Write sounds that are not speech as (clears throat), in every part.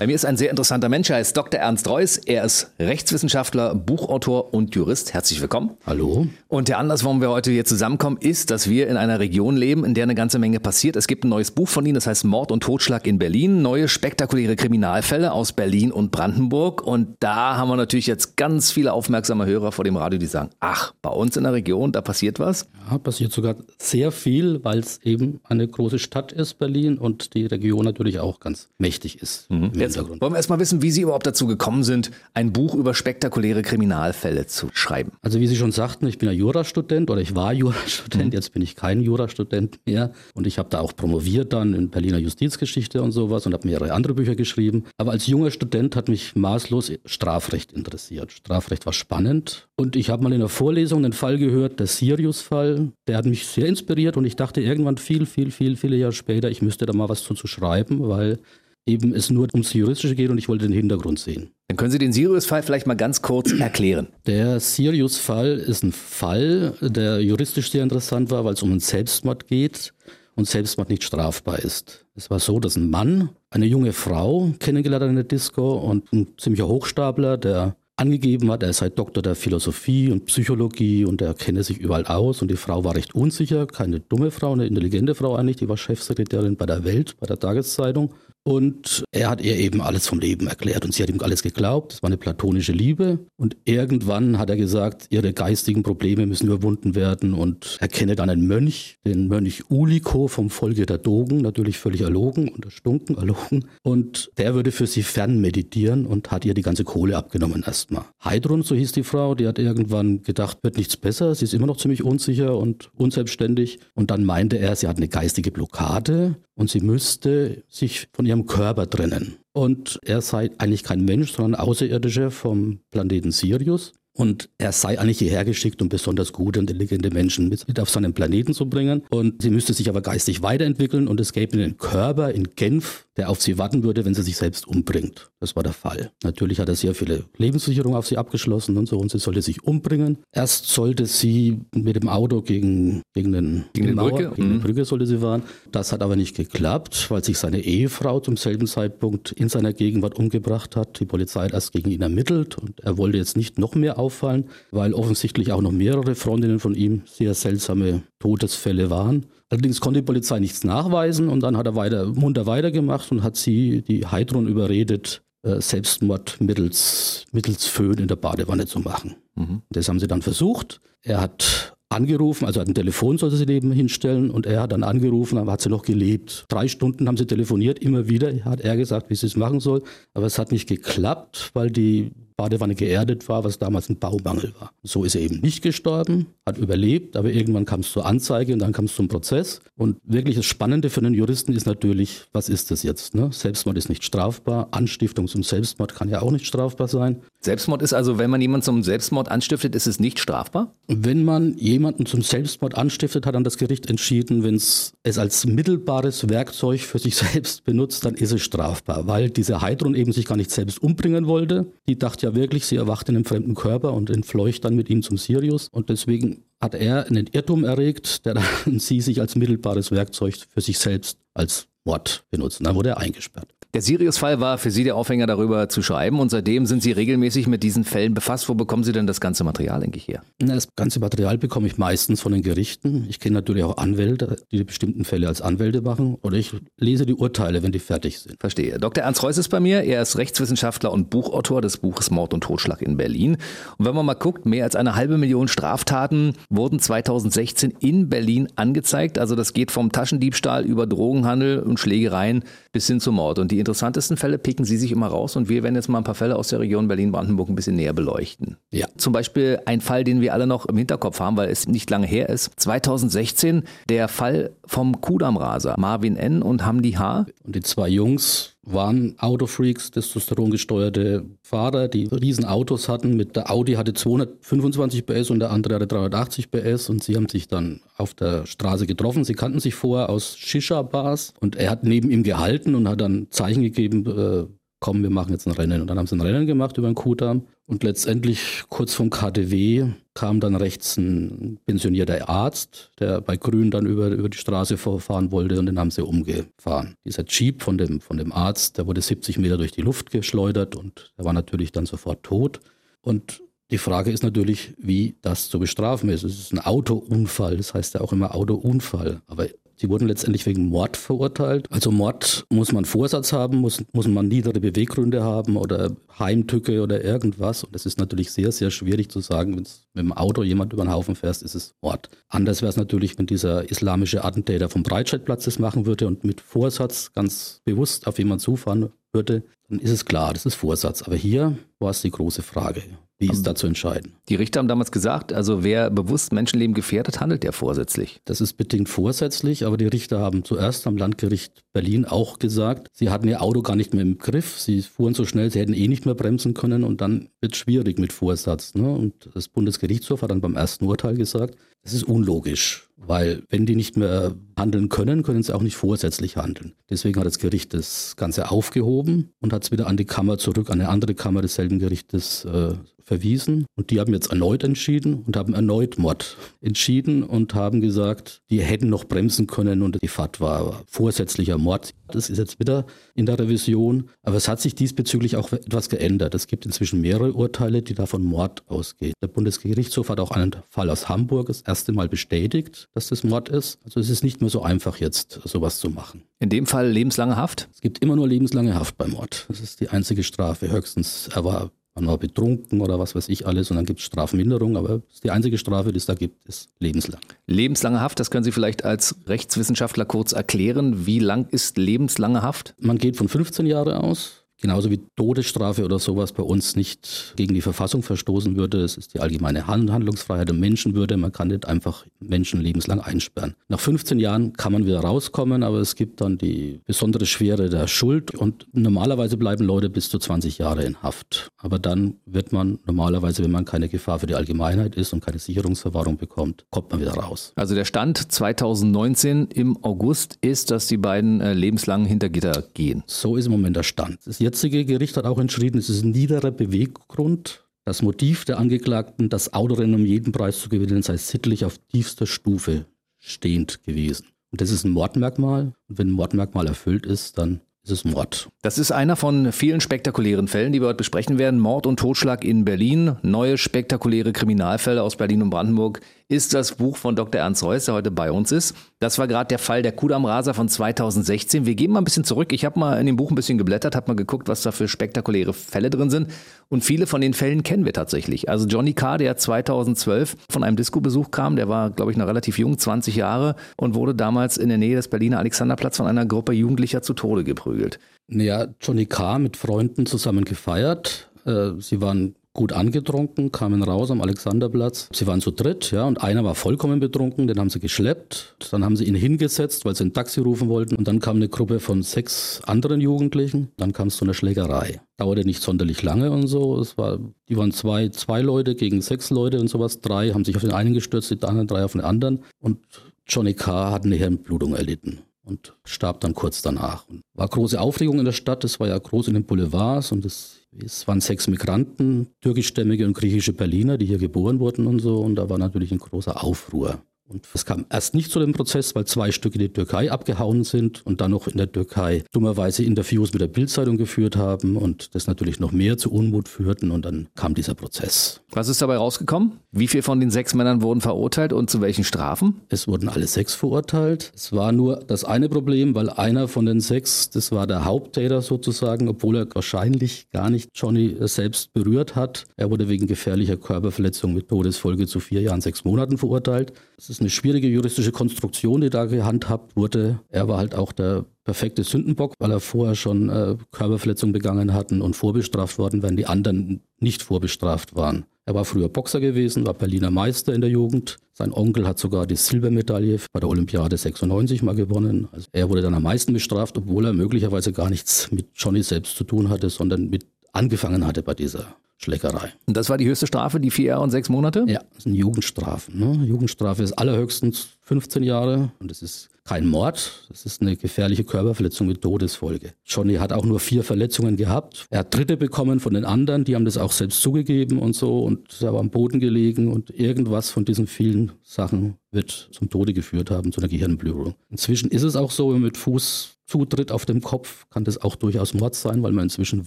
Bei mir ist ein sehr interessanter Mensch. Er heißt Dr. Ernst Reuss. Er ist Rechtswissenschaftler, Buchautor und Jurist. Herzlich willkommen. Hallo. Und der Anlass, warum wir heute hier zusammenkommen, ist, dass wir in einer Region leben, in der eine ganze Menge passiert. Es gibt ein neues Buch von Ihnen, das heißt Mord und Totschlag in Berlin. Neue spektakuläre Kriminalfälle aus Berlin und Brandenburg. Und da haben wir natürlich jetzt ganz viele aufmerksame Hörer vor dem Radio, die sagen, ach, bei uns in der Region, da passiert was. Ja, passiert sogar sehr viel, weil es eben eine große Stadt ist, Berlin, und die Region natürlich auch ganz mächtig ist. Mhm. Jetzt wollen wir erstmal wissen, wie Sie überhaupt dazu gekommen sind, ein Buch über spektakuläre Kriminalfälle zu schreiben. Also wie Sie schon sagten, ich bin ja Jurastudent oder ich war (laughs) Jurastudent, mhm. jetzt bin ich kein Jurastudent mehr und ich habe da auch promoviert dann in Berliner Justizgeschichte und sowas und habe mehrere andere Bücher geschrieben. Aber als junger Student hat mich maßlos Strafrecht interessiert. Strafrecht war spannend und ich habe mal in der Vorlesung einen Fall gehört, der Sirius-Fall, der hat mich sehr inspiriert und ich dachte irgendwann viel, viel, viel, viele Jahre später, ich müsste da mal was zu, zu schreiben, weil eben es nur ums Juristische geht und ich wollte den Hintergrund sehen. Dann können Sie den Sirius-Fall vielleicht mal ganz kurz (clears throat) erklären. Der Sirius-Fall ist ein Fall, der juristisch sehr interessant war, weil es um einen Selbstmord geht und Selbstmord nicht strafbar ist. Es war so, dass ein Mann eine junge Frau kennengelernt hat in der Disco und ein ziemlicher Hochstapler, der angegeben hat, er sei Doktor der Philosophie und Psychologie und er kenne sich überall aus und die Frau war recht unsicher, keine dumme Frau, eine intelligente Frau eigentlich, die war Chefsekretärin bei der Welt, bei der Tageszeitung und er hat ihr eben alles vom Leben erklärt und sie hat ihm alles geglaubt. Es war eine platonische Liebe. Und irgendwann hat er gesagt, ihre geistigen Probleme müssen überwunden werden und er kenne dann einen Mönch, den Mönch Uliko vom Volke der Dogen, natürlich völlig erlogen, unterstunken, erlogen. Und der würde für sie fernmeditieren und hat ihr die ganze Kohle abgenommen erstmal. Heidrun, so hieß die Frau, die hat irgendwann gedacht, wird nichts besser. Sie ist immer noch ziemlich unsicher und unselbstständig. Und dann meinte er, sie hat eine geistige Blockade und sie müsste sich von ihrem Körper trennen. Und er sei eigentlich kein Mensch, sondern Außerirdischer vom Planeten Sirius. Und er sei eigentlich hierher geschickt, um besonders gute und intelligente Menschen mit auf seinen Planeten zu bringen. Und sie müsste sich aber geistig weiterentwickeln und es gäbe einen Körper in Genf, der auf sie warten würde, wenn sie sich selbst umbringt. Das war der Fall. Natürlich hat er sehr viele Lebenssicherungen auf sie abgeschlossen und so und sie sollte sich umbringen. Erst sollte sie mit dem Auto gegen, gegen, den, gegen, die Brücke, gegen mhm. die Brücke sollte sie fahren. Das hat aber nicht geklappt, weil sich seine Ehefrau zum selben Zeitpunkt in seiner Gegenwart umgebracht hat. Die Polizei hat erst gegen ihn ermittelt und er wollte jetzt nicht noch mehr auffallen, weil offensichtlich auch noch mehrere Freundinnen von ihm sehr seltsame Todesfälle waren. Allerdings konnte die Polizei nichts nachweisen und dann hat er weiter, munter weitergemacht und hat sie, die Heidrun, überredet, äh, Selbstmord mittels, mittels Föhn in der Badewanne zu machen. Mhm. Das haben sie dann versucht. Er hat angerufen, also hat ein Telefon sollte sie neben hinstellen und er hat dann angerufen, aber hat sie noch gelebt. Drei Stunden haben sie telefoniert, immer wieder hat er gesagt, wie sie es machen soll, aber es hat nicht geklappt, weil die Badewanne geerdet war, was damals ein Baumangel war. So ist er eben nicht gestorben, hat überlebt, aber irgendwann kam es zur Anzeige und dann kam es zum Prozess. Und wirklich das Spannende für einen Juristen ist natürlich, was ist das jetzt? Ne? Selbstmord ist nicht strafbar, Anstiftung zum Selbstmord kann ja auch nicht strafbar sein. Selbstmord ist also, wenn man jemanden zum Selbstmord anstiftet, ist es nicht strafbar? Wenn man jemanden zum Selbstmord anstiftet, hat dann das Gericht entschieden, wenn es es als mittelbares Werkzeug für sich (laughs) selbst benutzt, dann ist es strafbar, weil diese Heidrun eben sich gar nicht selbst umbringen wollte. Die dachte ja wirklich, sie erwacht in einem fremden Körper und entfleucht dann mit ihm zum Sirius. Und deswegen hat er einen Irrtum erregt, der dann (laughs) sie sich als mittelbares Werkzeug für sich selbst als Mord benutzt. Dann wurde er eingesperrt. Der Sirius-Fall war für Sie der Aufhänger, darüber zu schreiben und seitdem sind Sie regelmäßig mit diesen Fällen befasst. Wo bekommen Sie denn das ganze Material eigentlich her? Das ganze Material bekomme ich meistens von den Gerichten. Ich kenne natürlich auch Anwälte, die, bestimmten Fälle als Anwälte machen oder ich lese die Urteile, wenn die fertig sind. Verstehe. Dr. Ernst Reuss ist bei mir. Er ist Rechtswissenschaftler und Buchautor des Buches Mord und Totschlag in Berlin. Und wenn man mal guckt, mehr als eine halbe Million Straftaten wurden 2016 in Berlin angezeigt. Also das geht vom Taschendiebstahl über Drogenhandel und Schlägereien bis hin zum Mord. Und die interessantesten Fälle picken Sie sich immer raus und wir werden jetzt mal ein paar Fälle aus der Region Berlin-Brandenburg ein bisschen näher beleuchten. Ja. Zum Beispiel ein Fall, den wir alle noch im Hinterkopf haben, weil es nicht lange her ist. 2016 der Fall vom Kudamraser, Marvin N. und Hamdi H. Und die zwei Jungs waren Autofreaks, testosterongesteuerte Fahrer, die riesen Autos hatten. Mit der Audi hatte 225 PS und der andere hatte 380 PS und sie haben sich dann auf der Straße getroffen. Sie kannten sich vorher aus Shisha-Bars und er hat neben ihm gehalten und hat dann Zeichen gegeben, äh, komm, wir machen jetzt ein Rennen. Und dann haben sie ein Rennen gemacht über den Kudamm. Und letztendlich kurz vom KTW kam dann rechts ein pensionierter Arzt, der bei Grün dann über, über die Straße fahren wollte und den haben sie umgefahren. Dieser Jeep von dem, von dem Arzt, der wurde 70 Meter durch die Luft geschleudert und er war natürlich dann sofort tot. Und die Frage ist natürlich, wie das zu bestrafen ist. Es ist ein Autounfall, das heißt ja auch immer Autounfall. Aber Sie wurden letztendlich wegen Mord verurteilt. Also Mord muss man Vorsatz haben, muss, muss man niedere Beweggründe haben oder Heimtücke oder irgendwas. Und das ist natürlich sehr, sehr schwierig zu sagen, wenn mit dem Auto jemand über den Haufen fährst, ist es Mord. Anders wäre es natürlich, wenn dieser islamische Attentäter vom Breitscheidplatz das machen würde und mit Vorsatz ganz bewusst auf jemanden zufahren würde, dann ist es klar, das ist Vorsatz. Aber hier war es die große Frage. Wie ist da zu entscheiden? Die Richter haben damals gesagt, also wer bewusst Menschenleben gefährdet, handelt der vorsätzlich. Das ist bedingt vorsätzlich, aber die Richter haben zuerst am Landgericht Berlin auch gesagt, sie hatten ihr Auto gar nicht mehr im Griff, sie fuhren so schnell, sie hätten eh nicht mehr bremsen können und dann wird es schwierig mit Vorsatz. Ne? Und das Bundesgerichtshof hat dann beim ersten Urteil gesagt, das ist unlogisch, weil wenn die nicht mehr handeln können, können sie auch nicht vorsätzlich handeln. Deswegen hat das Gericht das Ganze aufgehoben und hat es wieder an die Kammer zurück, an eine andere Kammer desselben Gerichtes äh, verwiesen. Und die haben jetzt erneut entschieden und haben erneut Mord entschieden und haben gesagt, die hätten noch bremsen können und die Fahrt war vorsätzlicher Mord. Das ist jetzt wieder in der Revision. Aber es hat sich diesbezüglich auch etwas geändert. Es gibt inzwischen mehrere Urteile, die da von Mord ausgehen. Der Bundesgerichtshof hat auch einen Fall aus Hamburg das erste Mal bestätigt, dass das Mord ist. Also es ist nicht mehr so einfach jetzt, sowas zu machen. In dem Fall lebenslange Haft? Es gibt immer nur lebenslange Haft bei Mord. Das ist die einzige Strafe. Höchstens, er war man war betrunken oder was weiß ich alles und dann gibt es Strafminderung, aber die einzige Strafe, die es da gibt, ist lebenslang. Lebenslange Haft, das können Sie vielleicht als Rechtswissenschaftler kurz erklären. Wie lang ist lebenslange Haft? Man geht von 15 Jahren aus. Genauso wie Todesstrafe oder sowas bei uns nicht gegen die Verfassung verstoßen würde. Es ist die allgemeine Handlungsfreiheit und Menschenwürde. Man kann nicht einfach Menschen lebenslang einsperren. Nach 15 Jahren kann man wieder rauskommen, aber es gibt dann die besondere Schwere der Schuld und normalerweise bleiben Leute bis zu 20 Jahre in Haft. Aber dann wird man normalerweise, wenn man keine Gefahr für die Allgemeinheit ist und keine Sicherungsverwahrung bekommt, kommt man wieder raus. Also der Stand 2019 im August ist, dass die beiden äh, lebenslang hinter Gitter gehen. So ist im Moment der Stand. Das jetzige Gericht hat auch entschieden, es ist ein niederer Beweggrund. Das Motiv der Angeklagten, das Autorennen um jeden Preis zu gewinnen, sei sittlich auf tiefster Stufe stehend gewesen. Und das ist ein Mordmerkmal. Und wenn ein Mordmerkmal erfüllt ist, dann ist es Mord. Das ist einer von vielen spektakulären Fällen, die wir heute besprechen werden. Mord und Totschlag in Berlin. Neue spektakuläre Kriminalfälle aus Berlin und Brandenburg ist das Buch von Dr. Ernst Reuss, der heute bei uns ist. Das war gerade der Fall der Kudam-Raser von 2016. Wir gehen mal ein bisschen zurück. Ich habe mal in dem Buch ein bisschen geblättert, habe mal geguckt, was da für spektakuläre Fälle drin sind. Und viele von den Fällen kennen wir tatsächlich. Also Johnny K., der 2012 von einem Disco-Besuch kam, der war, glaube ich, noch relativ jung, 20 Jahre, und wurde damals in der Nähe des Berliner Alexanderplatz von einer Gruppe Jugendlicher zu Tode geprügelt. Ja, Johnny K. mit Freunden zusammen gefeiert. Äh, sie waren gut angetrunken, kamen raus am Alexanderplatz. Sie waren zu dritt, ja, und einer war vollkommen betrunken, den haben sie geschleppt. Dann haben sie ihn hingesetzt, weil sie ein Taxi rufen wollten. Und dann kam eine Gruppe von sechs anderen Jugendlichen. Dann kam es zu einer Schlägerei. Dauerte nicht sonderlich lange und so. Es war, die waren zwei, zwei Leute gegen sechs Leute und sowas. Drei haben sich auf den einen gestürzt, die anderen drei auf den anderen. Und Johnny K. hat eine Hirnblutung erlitten und starb dann kurz danach. Und war große Aufregung in der Stadt, es war ja groß in den Boulevards und es, es waren sechs Migranten, türkischstämmige und griechische Berliner, die hier geboren wurden und so und da war natürlich ein großer Aufruhr. Und es kam erst nicht zu dem Prozess, weil zwei Stück in die Türkei abgehauen sind und dann noch in der Türkei dummerweise Interviews mit der Bildzeitung geführt haben und das natürlich noch mehr zu Unmut führten und dann kam dieser Prozess. Was ist dabei rausgekommen? Wie viele von den sechs Männern wurden verurteilt und zu welchen Strafen? Es wurden alle sechs verurteilt. Es war nur das eine Problem, weil einer von den sechs, das war der Haupttäter sozusagen, obwohl er wahrscheinlich gar nicht Johnny selbst berührt hat. Er wurde wegen gefährlicher Körperverletzung mit Todesfolge zu vier Jahren, sechs Monaten verurteilt. Es ist eine schwierige juristische Konstruktion, die da gehandhabt wurde. Er war halt auch der perfekte Sündenbock, weil er vorher schon äh, Körperverletzungen begangen hatten und vorbestraft worden, während die anderen nicht vorbestraft waren. Er war früher Boxer gewesen, war Berliner Meister in der Jugend. Sein Onkel hat sogar die Silbermedaille bei der Olympiade 96 mal gewonnen. Also er wurde dann am meisten bestraft, obwohl er möglicherweise gar nichts mit Johnny selbst zu tun hatte, sondern mit angefangen hatte bei dieser Schlägerei. Und das war die höchste Strafe, die vier Jahre und sechs Monate? Ja, das sind Jugendstrafen. Ne? Jugendstrafe ist allerhöchstens 15 Jahre und es ist kein Mord, das ist eine gefährliche Körperverletzung mit Todesfolge. Johnny hat auch nur vier Verletzungen gehabt. Er hat Dritte bekommen von den anderen, die haben das auch selbst zugegeben und so und er war am Boden gelegen und irgendwas von diesen vielen Sachen wird zum Tode geführt haben, zu einer Gehirnblühung. Inzwischen ist es auch so, wenn man mit Fuß zutritt auf dem Kopf, kann das auch durchaus Mord sein, weil man inzwischen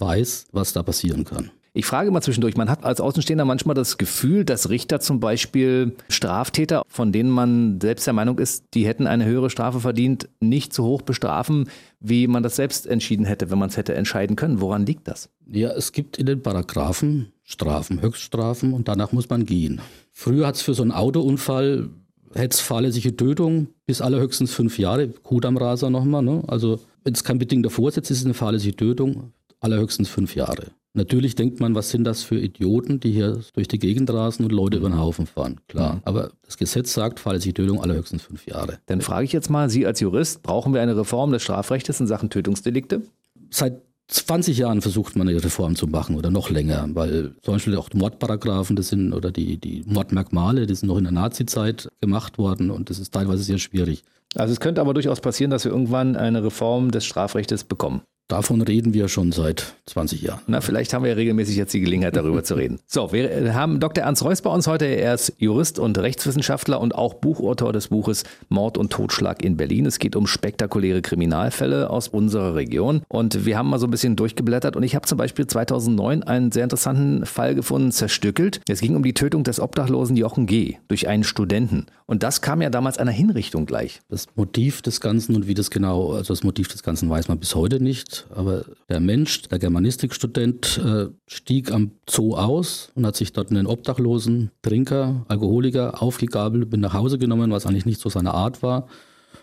weiß, was da passieren kann. Ich frage mal zwischendurch, man hat als Außenstehender manchmal das Gefühl, dass Richter zum Beispiel Straftäter, von denen man selbst der Meinung ist, die hätten eine höhere Strafe verdient, nicht so hoch bestrafen, wie man das selbst entschieden hätte, wenn man es hätte entscheiden können. Woran liegt das? Ja, es gibt in den Paragraphen Strafen, Höchststrafen und danach muss man gehen. Früher hat es für so einen Autounfall es fahrlässige Tötung bis allerhöchstens fünf Jahre, Hut am Raser nochmal. Ne? Also wenn es kein bedingter Vorsitz ist, ist es eine fahrlässige Tötung, allerhöchstens fünf Jahre. Natürlich denkt man, was sind das für Idioten, die hier durch die Gegend rasen und Leute über den Haufen fahren. Klar. Mhm. Aber das Gesetz sagt, fahrlässige Tötung allerhöchstens fünf Jahre. Dann frage ich jetzt mal, Sie als Jurist, brauchen wir eine Reform des Strafrechts in Sachen Tötungsdelikte? Seit 20 Jahren versucht man eine Reform zu machen oder noch länger, weil zum Beispiel auch Mordparagraphen, das sind, oder die, die Mordmerkmale, die sind noch in der Nazizeit gemacht worden und das ist teilweise sehr schwierig. Also es könnte aber durchaus passieren, dass wir irgendwann eine Reform des Strafrechts bekommen. Davon reden wir schon seit 20 Jahren. Na, vielleicht haben wir ja regelmäßig jetzt die Gelegenheit, darüber zu reden. So, wir haben Dr. Ernst Reuss bei uns heute. Er ist Jurist und Rechtswissenschaftler und auch Buchautor des Buches Mord und Totschlag in Berlin. Es geht um spektakuläre Kriminalfälle aus unserer Region. Und wir haben mal so ein bisschen durchgeblättert und ich habe zum Beispiel 2009 einen sehr interessanten Fall gefunden, zerstückelt. Es ging um die Tötung des Obdachlosen Jochen G. durch einen Studenten. Und das kam ja damals einer Hinrichtung gleich. Das Motiv des Ganzen und wie das genau, also das Motiv des Ganzen weiß man bis heute nicht aber der Mensch, der Germanistikstudent, äh, stieg am Zoo aus und hat sich dort einen obdachlosen Trinker, Alkoholiker aufgegabelt, bin nach Hause genommen, was eigentlich nicht so seine Art war.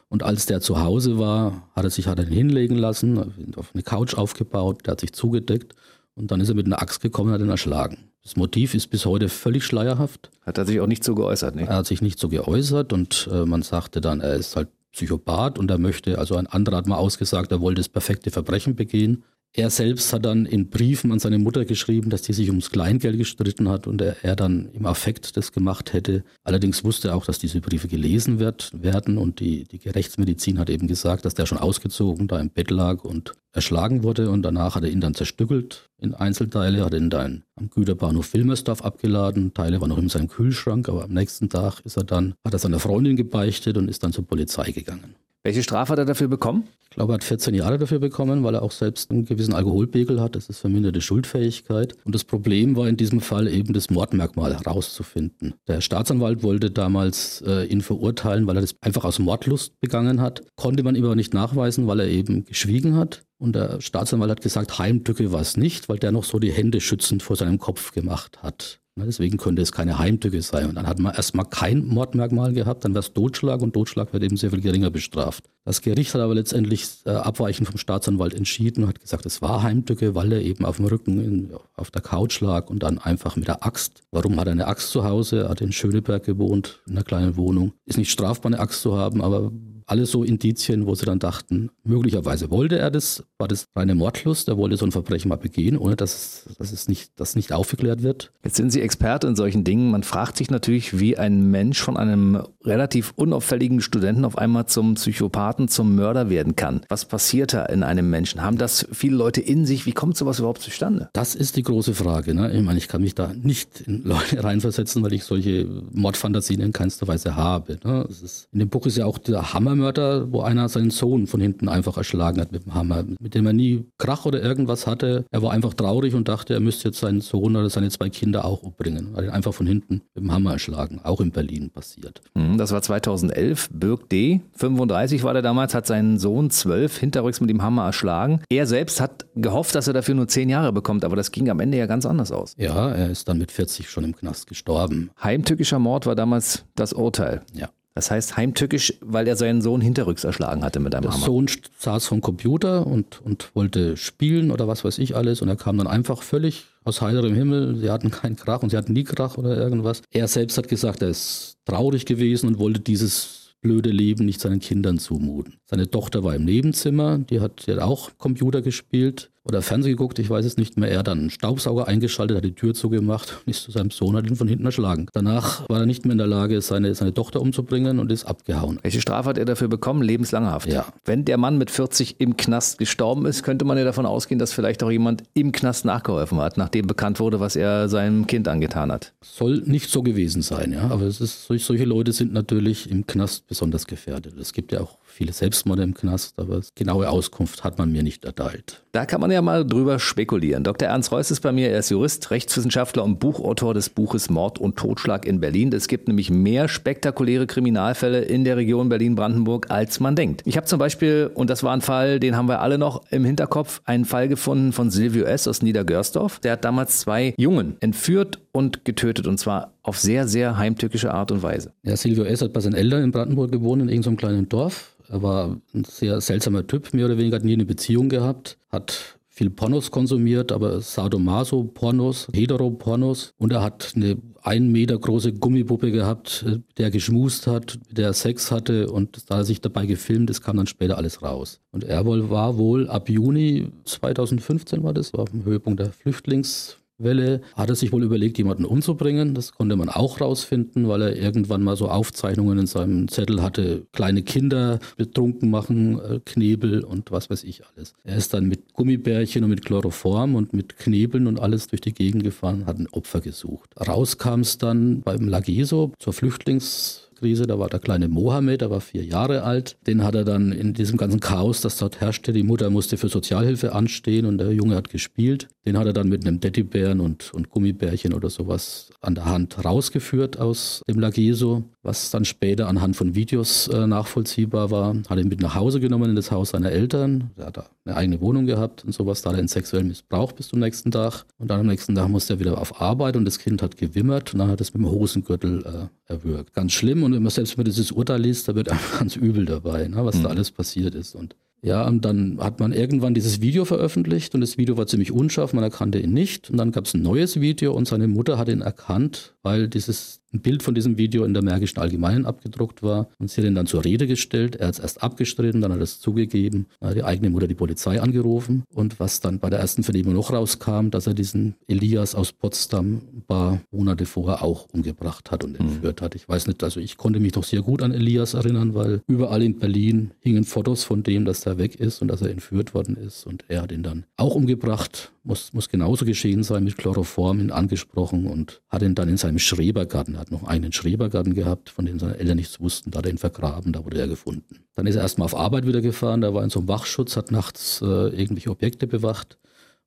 Und als der zu Hause war, hat er sich hat er hinlegen lassen, auf eine Couch aufgebaut, der hat sich zugedeckt und dann ist er mit einer Axt gekommen und hat ihn erschlagen. Das Motiv ist bis heute völlig schleierhaft. Hat er sich auch nicht so geäußert, ne? Er hat sich nicht so geäußert und äh, man sagte dann, er ist halt Psychopath und er möchte, also ein anderer hat mal ausgesagt, er wollte das perfekte Verbrechen begehen. Er selbst hat dann in Briefen an seine Mutter geschrieben, dass die sich ums Kleingeld gestritten hat und er, er dann im Affekt das gemacht hätte. Allerdings wusste er auch, dass diese Briefe gelesen wird, werden und die, die Rechtsmedizin hat eben gesagt, dass der schon ausgezogen da im Bett lag und erschlagen wurde und danach hat er ihn dann zerstückelt in Einzelteile, hat ihn dann am Güterbahnhof Wilmersdorf abgeladen, Teile waren noch in seinem Kühlschrank, aber am nächsten Tag ist er dann, hat er seiner Freundin gebeichtet und ist dann zur Polizei gegangen. Welche Strafe hat er dafür bekommen? Ich glaube, er hat 14 Jahre dafür bekommen, weil er auch selbst einen gewissen Alkoholpegel hat. Das ist verminderte Schuldfähigkeit. Und das Problem war in diesem Fall eben das Mordmerkmal herauszufinden. Der Staatsanwalt wollte damals äh, ihn verurteilen, weil er das einfach aus Mordlust begangen hat. Konnte man ihm aber nicht nachweisen, weil er eben geschwiegen hat. Und der Staatsanwalt hat gesagt, Heimtücke war es nicht, weil der noch so die Hände schützend vor seinem Kopf gemacht hat. Deswegen könnte es keine Heimtücke sein. Und dann hat man erstmal kein Mordmerkmal gehabt, dann wäre es Totschlag und Totschlag wird eben sehr viel geringer bestraft. Das Gericht hat aber letztendlich äh, abweichend vom Staatsanwalt entschieden und hat gesagt, es war Heimtücke, weil er eben auf dem Rücken in, auf der Couch lag und dann einfach mit der Axt. Warum hat er eine Axt zu Hause? Er hat in Schöneberg gewohnt, in einer kleinen Wohnung. Ist nicht strafbar, eine Axt zu haben, aber alles so Indizien, wo sie dann dachten, möglicherweise wollte er das, war das reine Mordlust, er wollte so ein Verbrechen mal begehen, ohne dass, dass es nicht, dass nicht aufgeklärt wird. Jetzt sind Sie Experte in solchen Dingen. Man fragt sich natürlich, wie ein Mensch von einem relativ unauffälligen Studenten auf einmal zum Psychopathen, zum Mörder werden kann. Was passiert da in einem Menschen? Haben das viele Leute in sich? Wie kommt sowas überhaupt zustande? Das ist die große Frage. Ne? Ich meine, ich kann mich da nicht in Leute (laughs) reinversetzen, weil ich solche Mordfantasien in keinster Weise habe. Ne? Ist, in dem Buch ist ja auch der Hammer Hammermörder, wo einer seinen Sohn von hinten einfach erschlagen hat mit dem Hammer, mit dem er nie Krach oder irgendwas hatte. Er war einfach traurig und dachte, er müsste jetzt seinen Sohn oder seine zwei Kinder auch umbringen. Er Hat ihn einfach von hinten mit dem Hammer erschlagen. Auch in Berlin passiert. Mhm, das war 2011. Birk D., 35 war der damals, hat seinen Sohn 12 hinterrücks mit dem Hammer erschlagen. Er selbst hat gehofft, dass er dafür nur 10 Jahre bekommt, aber das ging am Ende ja ganz anders aus. Ja, er ist dann mit 40 schon im Knast gestorben. Heimtückischer Mord war damals das Urteil. Ja. Das heißt heimtückisch, weil er seinen Sohn hinterrücks erschlagen hatte mit einem Der Hammer. Der Sohn saß vom Computer und, und wollte spielen oder was weiß ich alles und er kam dann einfach völlig aus heiterem Himmel. Sie hatten keinen Krach und sie hatten nie Krach oder irgendwas. Er selbst hat gesagt, er ist traurig gewesen und wollte dieses blöde Leben nicht seinen Kindern zumuten. Seine Tochter war im Nebenzimmer, die hat, die hat auch Computer gespielt. Oder Fernsehen geguckt, ich weiß es nicht mehr. Er hat dann einen Staubsauger eingeschaltet, hat die Tür zugemacht (laughs) und ist zu seinem Sohn, hat ihn von hinten erschlagen. Danach war er nicht mehr in der Lage, seine, seine Tochter umzubringen und ist abgehauen. Welche Strafe hat er dafür bekommen? Lebenslange Haft. Ja. Wenn der Mann mit 40 im Knast gestorben ist, könnte man ja davon ausgehen, dass vielleicht auch jemand im Knast nachgeholfen hat, nachdem bekannt wurde, was er seinem Kind angetan hat. Soll nicht so gewesen sein, ja. Aber es ist, solche Leute sind natürlich im Knast besonders gefährdet. Es gibt ja auch viele Selbstmorde im Knast, aber genaue Auskunft hat man mir nicht erteilt. Da kann man ja mal drüber spekulieren. Dr. Ernst Reuss ist bei mir, er ist Jurist, Rechtswissenschaftler und Buchautor des Buches Mord und Totschlag in Berlin. Es gibt nämlich mehr spektakuläre Kriminalfälle in der Region Berlin-Brandenburg, als man denkt. Ich habe zum Beispiel, und das war ein Fall, den haben wir alle noch im Hinterkopf, einen Fall gefunden von Silvio S. aus Niedergörsdorf. Der hat damals zwei Jungen entführt und getötet und zwar auf sehr, sehr heimtückische Art und Weise. Ja, Silvio S. hat bei seinen Eltern in Brandenburg gewohnt, in irgendeinem kleinen Dorf er war ein sehr seltsamer Typ, mehr oder weniger, hat nie eine Beziehung gehabt, hat viel Pornos konsumiert, aber Sadomaso-Pornos, Hetero-Pornos. Und er hat eine ein Meter große Gummipuppe gehabt, der geschmust hat, der Sex hatte und da er sich dabei gefilmt ist, kam dann später alles raus. Und er war wohl ab Juni 2015 war das, war auf dem Höhepunkt der Flüchtlings- Welle hat er sich wohl überlegt, jemanden umzubringen. Das konnte man auch rausfinden, weil er irgendwann mal so Aufzeichnungen in seinem Zettel hatte, kleine Kinder betrunken machen, äh, Knebel und was weiß ich alles. Er ist dann mit Gummibärchen und mit Chloroform und mit Knebeln und alles durch die Gegend gefahren, hat ein Opfer gesucht. Raus kam es dann beim Lageso zur Flüchtlings Krise. Da war der kleine Mohammed, der war vier Jahre alt. Den hat er dann in diesem ganzen Chaos, das dort herrschte, die Mutter musste für Sozialhilfe anstehen und der Junge hat gespielt. Den hat er dann mit einem Teddybären und, und Gummibärchen oder sowas an der Hand rausgeführt aus dem Lageso, was dann später anhand von Videos äh, nachvollziehbar war. Hat ihn mit nach Hause genommen in das Haus seiner Eltern. Er hat da eine eigene Wohnung gehabt und sowas. Da hat er ihn sexuell missbraucht bis zum nächsten Tag. Und dann am nächsten Tag musste er wieder auf Arbeit und das Kind hat gewimmert und dann hat es mit dem Hosengürtel äh, erwürgt. Ganz schlimm und wenn man selbst wenn man dieses Urteil liest, da wird (laughs) einem ganz übel dabei, ne, was mhm. da alles passiert ist. Und ja, und dann hat man irgendwann dieses Video veröffentlicht und das Video war ziemlich unscharf, man erkannte ihn nicht. Und dann gab es ein neues Video und seine Mutter hat ihn erkannt, weil dieses ein Bild von diesem Video in der Märkischen Allgemeinen abgedruckt war. Und sie hat ihn dann zur Rede gestellt. Er hat es erst abgestritten, dann hat er es zugegeben. Hat die eigene Mutter die Polizei angerufen. Und was dann bei der ersten Vernehmung noch rauskam, dass er diesen Elias aus Potsdam ein paar Monate vorher auch umgebracht hat und mhm. entführt mhm. hat. Ich weiß nicht, also ich konnte mich doch sehr gut an Elias erinnern, weil überall in Berlin hingen Fotos von dem, dass der weg ist und dass er entführt worden ist. Und er hat ihn dann auch umgebracht muss, muss genauso geschehen sein, mit Chloroform ihn angesprochen und hat ihn dann in seinem Schrebergarten, er hat noch einen Schrebergarten gehabt, von dem seine Eltern nichts wussten, da hat er ihn vergraben, da wurde er gefunden. Dann ist er erstmal auf Arbeit wieder gefahren, da war in so einem Wachschutz, hat nachts äh, irgendwelche Objekte bewacht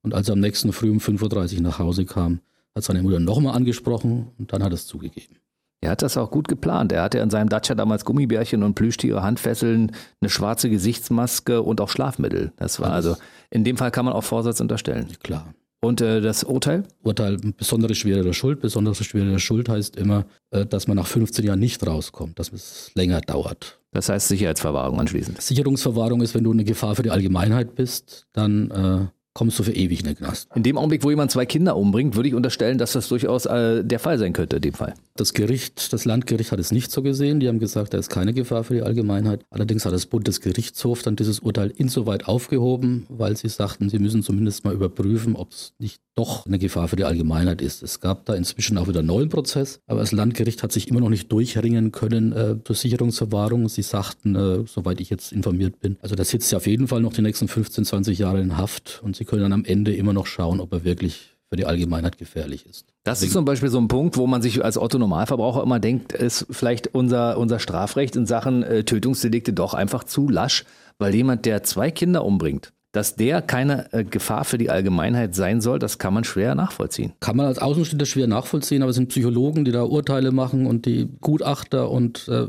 und als er am nächsten Früh um 5.30 Uhr nach Hause kam, hat seine Mutter nochmal angesprochen und dann hat er es zugegeben. Er hat das auch gut geplant. Er hatte in seinem Dacia damals Gummibärchen und Plüschtiere, Handfesseln, eine schwarze Gesichtsmaske und auch Schlafmittel. Das war also, in dem Fall kann man auch Vorsatz unterstellen. Klar. Und äh, das Urteil? Urteil, besondere Schwere der Schuld. Besondere Schwere der Schuld heißt immer, äh, dass man nach 15 Jahren nicht rauskommt, dass es länger dauert. Das heißt Sicherheitsverwahrung anschließend. Sicherungsverwahrung ist, wenn du eine Gefahr für die Allgemeinheit bist, dann äh, kommst du für ewig in den Knast. In dem Augenblick, wo jemand zwei Kinder umbringt, würde ich unterstellen, dass das durchaus äh, der Fall sein könnte, in dem Fall. Das Gericht, das Landgericht hat es nicht so gesehen. Die haben gesagt, da ist keine Gefahr für die Allgemeinheit. Allerdings hat das Bundesgerichtshof dann dieses Urteil insoweit aufgehoben, weil sie sagten, sie müssen zumindest mal überprüfen, ob es nicht doch eine Gefahr für die Allgemeinheit ist. Es gab da inzwischen auch wieder einen neuen Prozess, aber das Landgericht hat sich immer noch nicht durchringen können äh, zur Sicherungsverwahrung. Sie sagten, äh, soweit ich jetzt informiert bin, also da sitzt ja auf jeden Fall noch die nächsten 15, 20 Jahre in Haft und sie können dann am Ende immer noch schauen, ob er wirklich für die Allgemeinheit gefährlich ist. Das ist zum Beispiel so ein Punkt, wo man sich als Otto-Normalverbraucher immer denkt, ist vielleicht unser, unser Strafrecht in Sachen äh, Tötungsdelikte doch einfach zu lasch, weil jemand, der zwei Kinder umbringt, dass der keine äh, Gefahr für die Allgemeinheit sein soll, das kann man schwer nachvollziehen. Kann man als Außenstehender schwer nachvollziehen, aber es sind Psychologen, die da Urteile machen und die Gutachter und äh,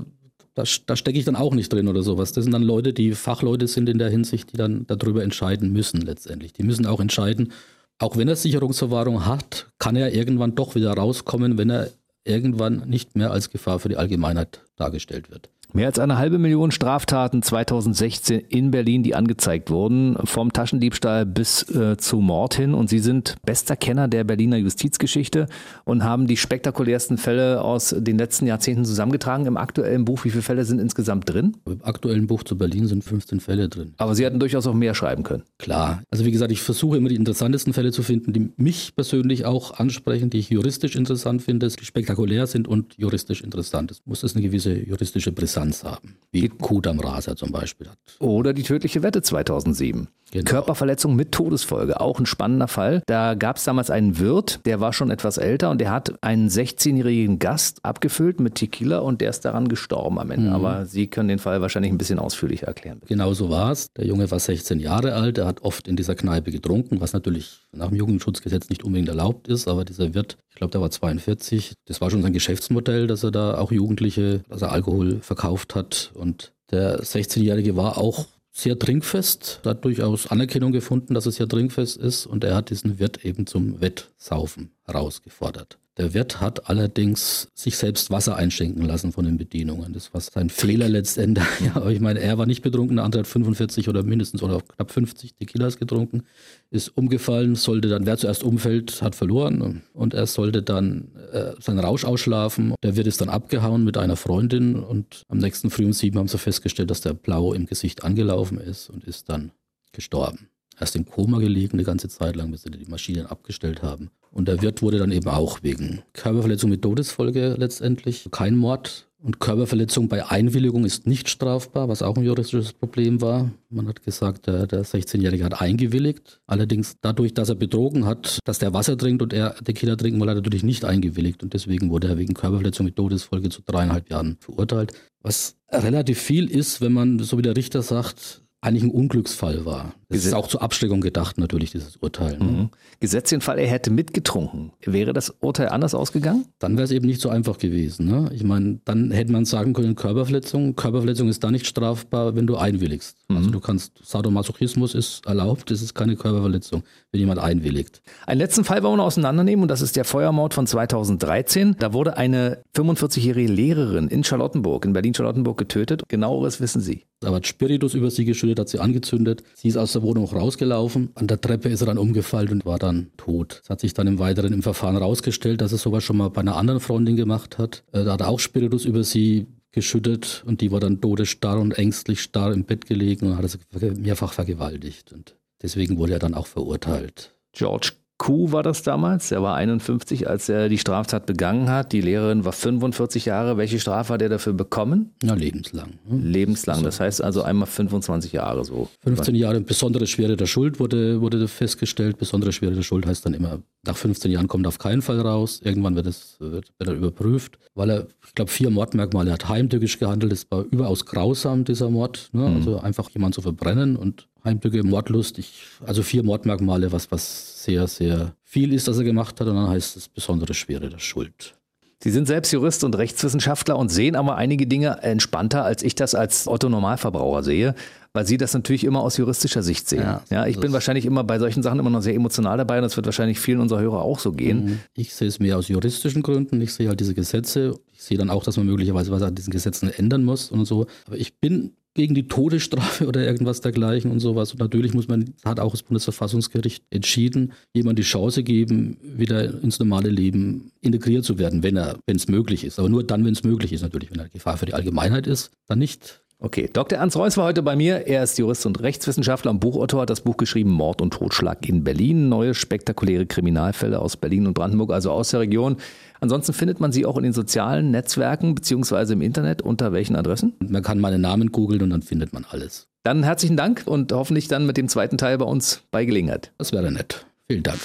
da, da stecke ich dann auch nicht drin oder sowas. Das sind dann Leute, die Fachleute sind in der Hinsicht, die dann darüber entscheiden müssen letztendlich. Die müssen auch entscheiden, auch wenn er Sicherungsverwahrung hat, kann er irgendwann doch wieder rauskommen, wenn er irgendwann nicht mehr als Gefahr für die Allgemeinheit dargestellt wird. Mehr als eine halbe Million Straftaten 2016 in Berlin, die angezeigt wurden, vom Taschendiebstahl bis äh, zu Mord hin. Und Sie sind bester Kenner der Berliner Justizgeschichte und haben die spektakulärsten Fälle aus den letzten Jahrzehnten zusammengetragen im aktuellen Buch. Wie viele Fälle sind insgesamt drin? Im aktuellen Buch zu Berlin sind 15 Fälle drin. Aber Sie hätten durchaus auch mehr schreiben können. Klar. Also wie gesagt, ich versuche immer die interessantesten Fälle zu finden, die mich persönlich auch ansprechen, die ich juristisch interessant finde, die spektakulär sind und juristisch interessant. Es muss es eine gewisse juristische Brisanz Substanz haben, wie Kudam Rasa zum Beispiel hat. Oder die tödliche Wette 2007. Genau. Körperverletzung mit Todesfolge, auch ein spannender Fall. Da gab es damals einen Wirt, der war schon etwas älter und der hat einen 16-jährigen Gast abgefüllt mit Tequila und der ist daran gestorben am Ende. Mhm. Aber Sie können den Fall wahrscheinlich ein bisschen ausführlicher erklären. Genau so war es. Der Junge war 16 Jahre alt, er hat oft in dieser Kneipe getrunken, was natürlich nach dem Jugendschutzgesetz nicht unbedingt erlaubt ist, aber dieser Wirt, ich glaube, der war 42, das war schon sein Geschäftsmodell, dass er da auch Jugendliche, er Alkohol verkauft hat und der 16-Jährige war auch sehr trinkfest, hat durchaus Anerkennung gefunden, dass es sehr trinkfest ist und er hat diesen Wirt eben zum Wettsaufen herausgefordert. Der Wirt hat allerdings sich selbst Wasser einschenken lassen von den Bedienungen. Das war sein Fehler letztendlich. (laughs) Ja, aber ich meine, er war nicht betrunken, der andere hat 45 oder mindestens oder knapp 50 Tequilas getrunken, ist umgefallen, sollte dann, wer zuerst umfällt, hat verloren und er sollte dann äh, seinen Rausch ausschlafen. Der Wirt ist dann abgehauen mit einer Freundin und am nächsten Früh um sieben haben sie festgestellt, dass der Blau im Gesicht angelaufen ist und ist dann gestorben erst im Koma gelegen eine ganze Zeit lang, bis sie die Maschinen abgestellt haben. Und der Wirt wurde dann eben auch wegen Körperverletzung mit Todesfolge letztendlich kein Mord. Und Körperverletzung bei Einwilligung ist nicht strafbar, was auch ein juristisches Problem war. Man hat gesagt, der, der 16-Jährige hat eingewilligt. Allerdings dadurch, dass er betrogen hat, dass der Wasser trinkt und er Tequila trinken wollte, hat er natürlich nicht eingewilligt. Und deswegen wurde er wegen Körperverletzung mit Todesfolge zu dreieinhalb Jahren verurteilt. Was relativ viel ist, wenn man, so wie der Richter sagt, eigentlich ein Unglücksfall war. Das ist auch zur Abschreckung gedacht, natürlich, dieses Urteil. Ne? Mhm. Gesetzt den Fall, er hätte mitgetrunken. Wäre das Urteil anders ausgegangen? Dann wäre es eben nicht so einfach gewesen. Ne? Ich meine, dann hätte man sagen können, Körperverletzung. Körperverletzung ist da nicht strafbar, wenn du einwilligst. Mhm. Also du kannst, Sadomasochismus ist erlaubt, das ist keine Körperverletzung, wenn jemand einwilligt. Einen letzten Fall wollen wir noch auseinandernehmen und das ist der Feuermord von 2013. Da wurde eine 45-jährige Lehrerin in Charlottenburg, in Berlin-Charlottenburg getötet. Genaueres wissen Sie. Da hat Spiritus über sie geschüttet, hat sie angezündet. Sie ist aus der Wohnung rausgelaufen. An der Treppe ist er dann umgefallen und war dann tot. Es hat sich dann im Weiteren im Verfahren rausgestellt, dass er sowas schon mal bei einer anderen Freundin gemacht hat. Äh, da hat er auch Spiritus über sie geschüttet und die war dann todesstarr und ängstlich starr im Bett gelegen und hat sie mehrfach vergewaltigt. Und deswegen wurde er dann auch verurteilt. George Kuh war das damals. Er war 51, als er die Straftat begangen hat. Die Lehrerin war 45 Jahre. Welche Strafe hat er dafür bekommen? Ja, lebenslang. Hm? Lebenslang. Das heißt also einmal 25 Jahre so. 15 Jahre. Besondere Schwere der Schuld wurde, wurde festgestellt. Besondere Schwere der Schuld heißt dann immer, nach 15 Jahren kommt auf keinen Fall raus. Irgendwann wird es wird, wird er überprüft, weil er, ich glaube, vier Mordmerkmale hat. Heimtückisch gehandelt. Es war überaus grausam, dieser Mord. Ne? Mhm. Also einfach jemanden zu verbrennen und Heimtücke, Mordlust, ich, also vier Mordmerkmale, was, was sehr, sehr viel ist, was er gemacht hat. Und dann heißt es besondere Schwere der Schuld. Sie sind selbst Jurist und Rechtswissenschaftler und sehen aber einige Dinge entspannter, als ich das als Otto Normalverbraucher sehe, weil Sie das natürlich immer aus juristischer Sicht sehen. Ja, ja ich bin wahrscheinlich immer bei solchen Sachen immer noch sehr emotional dabei und das wird wahrscheinlich vielen unserer Hörer auch so gehen. Mhm. Ich sehe es mehr aus juristischen Gründen. Ich sehe halt diese Gesetze. Ich sehe dann auch, dass man möglicherweise was an diesen Gesetzen ändern muss und so. Aber ich bin gegen die Todesstrafe (laughs) oder irgendwas dergleichen und sowas. Und natürlich muss man, hat auch das Bundesverfassungsgericht entschieden, jemand die Chance geben, wieder ins normale Leben integriert zu werden, wenn er, wenn es möglich ist. Aber nur dann, wenn es möglich ist, natürlich. Wenn er Gefahr für die Allgemeinheit ist, dann nicht. Okay, Dr. Ernst Reuss war heute bei mir. Er ist Jurist und Rechtswissenschaftler und Buchautor, hat das Buch geschrieben Mord und Totschlag in Berlin. Neue spektakuläre Kriminalfälle aus Berlin und Brandenburg, also aus der Region. Ansonsten findet man sie auch in den sozialen Netzwerken beziehungsweise im Internet. Unter welchen Adressen? Man kann meinen Namen googeln und dann findet man alles. Dann herzlichen Dank und hoffentlich dann mit dem zweiten Teil bei uns bei Gelegenheit. Das wäre nett. Vielen Dank.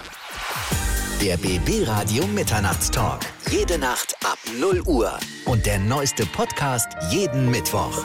Der BB Radio Mitternachtstalk. Jede Nacht ab 0 Uhr. Und der neueste Podcast jeden Mittwoch.